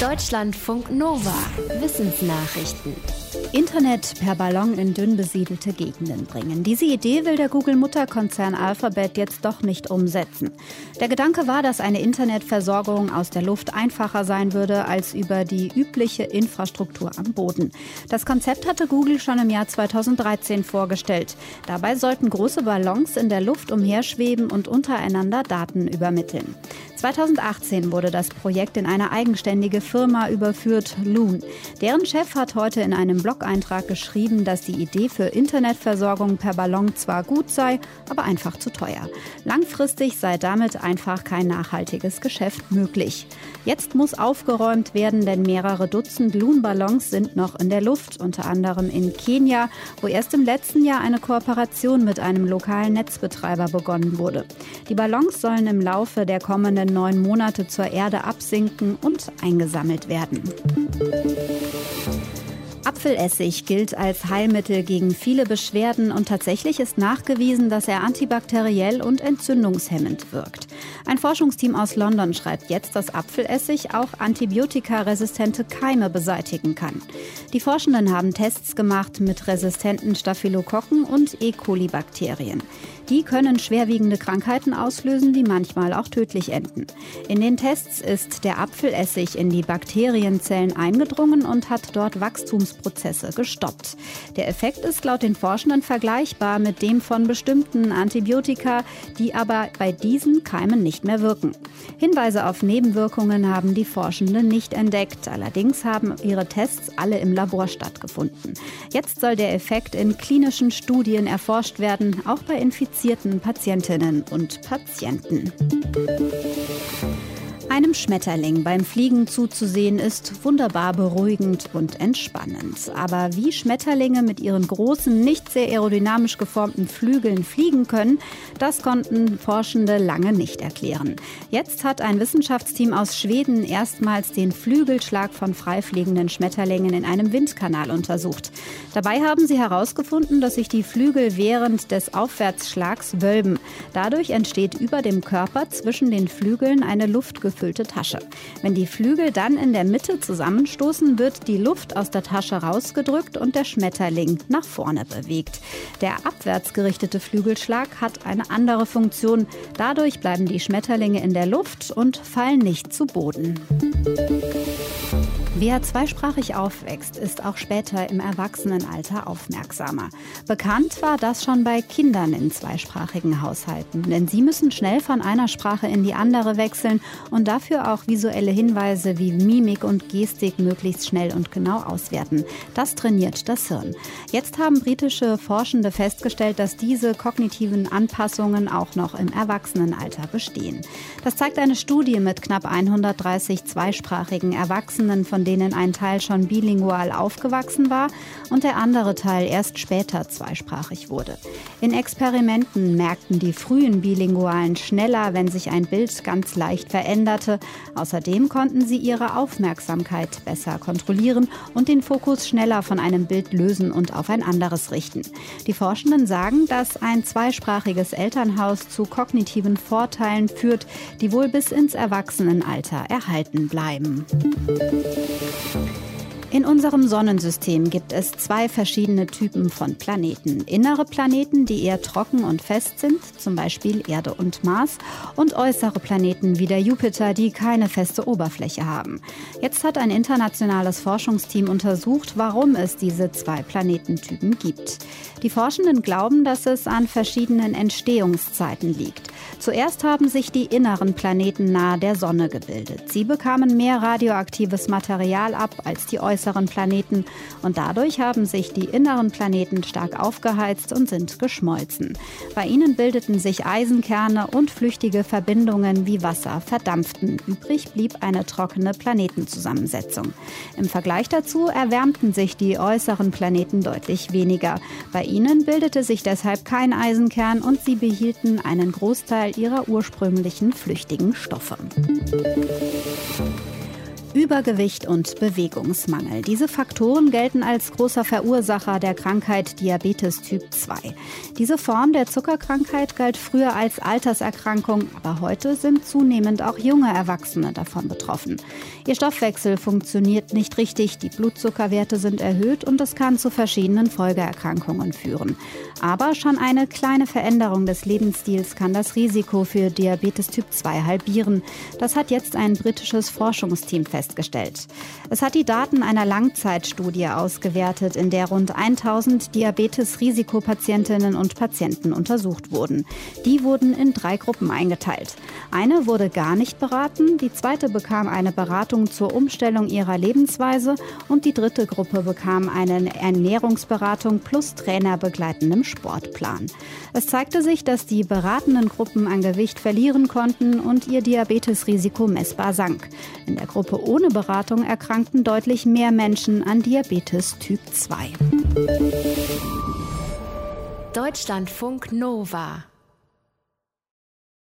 Deutschlandfunk Nova. Wissensnachrichten. Internet per Ballon in dünn besiedelte Gegenden bringen. Diese Idee will der Google-Mutterkonzern Alphabet jetzt doch nicht umsetzen. Der Gedanke war, dass eine Internetversorgung aus der Luft einfacher sein würde als über die übliche Infrastruktur am Boden. Das Konzept hatte Google schon im Jahr 2013 vorgestellt. Dabei sollten große Ballons in der Luft umherschweben und untereinander Daten übermitteln. 2018 wurde das Projekt in eine eigenständige Firma überführt, Loon. Deren Chef hat heute in einem Blog-Eintrag geschrieben, dass die Idee für Internetversorgung per Ballon zwar gut sei, aber einfach zu teuer. Langfristig sei damit einfach kein nachhaltiges Geschäft möglich. Jetzt muss aufgeräumt werden, denn mehrere Dutzend Loon-Ballons sind noch in der Luft, unter anderem in Kenia, wo erst im letzten Jahr eine Kooperation mit einem lokalen Netzbetreiber begonnen wurde. Die Ballons sollen im Laufe der kommenden neun Monate zur Erde absinken und eingesammelt werden. Apfelessig gilt als Heilmittel gegen viele Beschwerden und tatsächlich ist nachgewiesen, dass er antibakteriell und entzündungshemmend wirkt. Ein Forschungsteam aus London schreibt jetzt, dass Apfelessig auch antibiotikaresistente Keime beseitigen kann. Die Forschenden haben Tests gemacht mit resistenten Staphylokokken und E. coli-Bakterien. Die können schwerwiegende Krankheiten auslösen, die manchmal auch tödlich enden. In den Tests ist der Apfelessig in die Bakterienzellen eingedrungen und hat dort Wachstumsprozesse gestoppt. Der Effekt ist laut den Forschenden vergleichbar mit dem von bestimmten Antibiotika, die aber bei diesen Keimen nicht mehr wirken. Hinweise auf Nebenwirkungen haben die Forschenden nicht entdeckt. Allerdings haben ihre Tests alle im Labor stattgefunden. Jetzt soll der Effekt in klinischen Studien erforscht werden, auch bei Infizierten infizierten Patientinnen und Patienten. Schmetterling beim Fliegen zuzusehen ist wunderbar beruhigend und entspannend. Aber wie Schmetterlinge mit ihren großen, nicht sehr aerodynamisch geformten Flügeln fliegen können, das konnten Forschende lange nicht erklären. Jetzt hat ein Wissenschaftsteam aus Schweden erstmals den Flügelschlag von freifliegenden Schmetterlingen in einem Windkanal untersucht. Dabei haben sie herausgefunden, dass sich die Flügel während des Aufwärtsschlags wölben. Dadurch entsteht über dem Körper zwischen den Flügeln eine Luftgefühl gefüllte Tasche. Wenn die Flügel dann in der Mitte zusammenstoßen, wird die Luft aus der Tasche rausgedrückt und der Schmetterling nach vorne bewegt. Der abwärts gerichtete Flügelschlag hat eine andere Funktion. Dadurch bleiben die Schmetterlinge in der Luft und fallen nicht zu Boden. Wer zweisprachig aufwächst, ist auch später im Erwachsenenalter aufmerksamer. Bekannt war das schon bei Kindern in zweisprachigen Haushalten, denn sie müssen schnell von einer Sprache in die andere wechseln und dafür auch visuelle Hinweise wie Mimik und Gestik möglichst schnell und genau auswerten. Das trainiert das Hirn. Jetzt haben britische Forschende festgestellt, dass diese kognitiven Anpassungen auch noch im Erwachsenenalter bestehen. Das zeigt eine Studie mit knapp 130 zweisprachigen Erwachsenen, von denen ein Teil schon bilingual aufgewachsen war und der andere Teil erst später zweisprachig wurde. In Experimenten merkten die frühen Bilingualen schneller, wenn sich ein Bild ganz leicht veränderte. Außerdem konnten sie ihre Aufmerksamkeit besser kontrollieren und den Fokus schneller von einem Bild lösen und auf ein anderes richten. Die Forschenden sagen, dass ein zweisprachiges Elternhaus zu kognitiven Vorteilen führt, die wohl bis ins Erwachsenenalter erhalten bleiben. In unserem Sonnensystem gibt es zwei verschiedene Typen von Planeten. Innere Planeten, die eher trocken und fest sind, zum Beispiel Erde und Mars, und äußere Planeten wie der Jupiter, die keine feste Oberfläche haben. Jetzt hat ein internationales Forschungsteam untersucht, warum es diese zwei Planetentypen gibt. Die Forschenden glauben, dass es an verschiedenen Entstehungszeiten liegt. Zuerst haben sich die inneren Planeten nahe der Sonne gebildet. Sie bekamen mehr radioaktives Material ab als die äußeren Planeten und dadurch haben sich die inneren Planeten stark aufgeheizt und sind geschmolzen. Bei ihnen bildeten sich Eisenkerne und flüchtige Verbindungen wie Wasser verdampften. Übrig blieb eine trockene Planetenzusammensetzung. Im Vergleich dazu erwärmten sich die äußeren Planeten deutlich weniger. Bei ihnen bildete sich deshalb kein Eisenkern und sie behielten einen Großteil ihrer ursprünglichen flüchtigen Stoffe. Übergewicht und Bewegungsmangel. Diese Faktoren gelten als großer Verursacher der Krankheit Diabetes Typ 2. Diese Form der Zuckerkrankheit galt früher als Alterserkrankung, aber heute sind zunehmend auch junge Erwachsene davon betroffen. Ihr Stoffwechsel funktioniert nicht richtig, die Blutzuckerwerte sind erhöht und es kann zu verschiedenen Folgeerkrankungen führen. Aber schon eine kleine Veränderung des Lebensstils kann das Risiko für Diabetes Typ 2 halbieren. Das hat jetzt ein britisches Forschungsteam festgestellt festgestellt. Es hat die Daten einer Langzeitstudie ausgewertet, in der rund 1000 Diabetes-Risikopatientinnen und Patienten untersucht wurden. Die wurden in drei Gruppen eingeteilt. Eine wurde gar nicht beraten, die zweite bekam eine Beratung zur Umstellung ihrer Lebensweise und die dritte Gruppe bekam eine Ernährungsberatung plus trainerbegleitendem Sportplan. Es zeigte sich, dass die beratenden Gruppen an Gewicht verlieren konnten und ihr Diabetesrisiko messbar sank. In der Gruppe ohne Beratung erkrankten deutlich mehr Menschen an Diabetes Typ 2. Deutschlandfunk Nova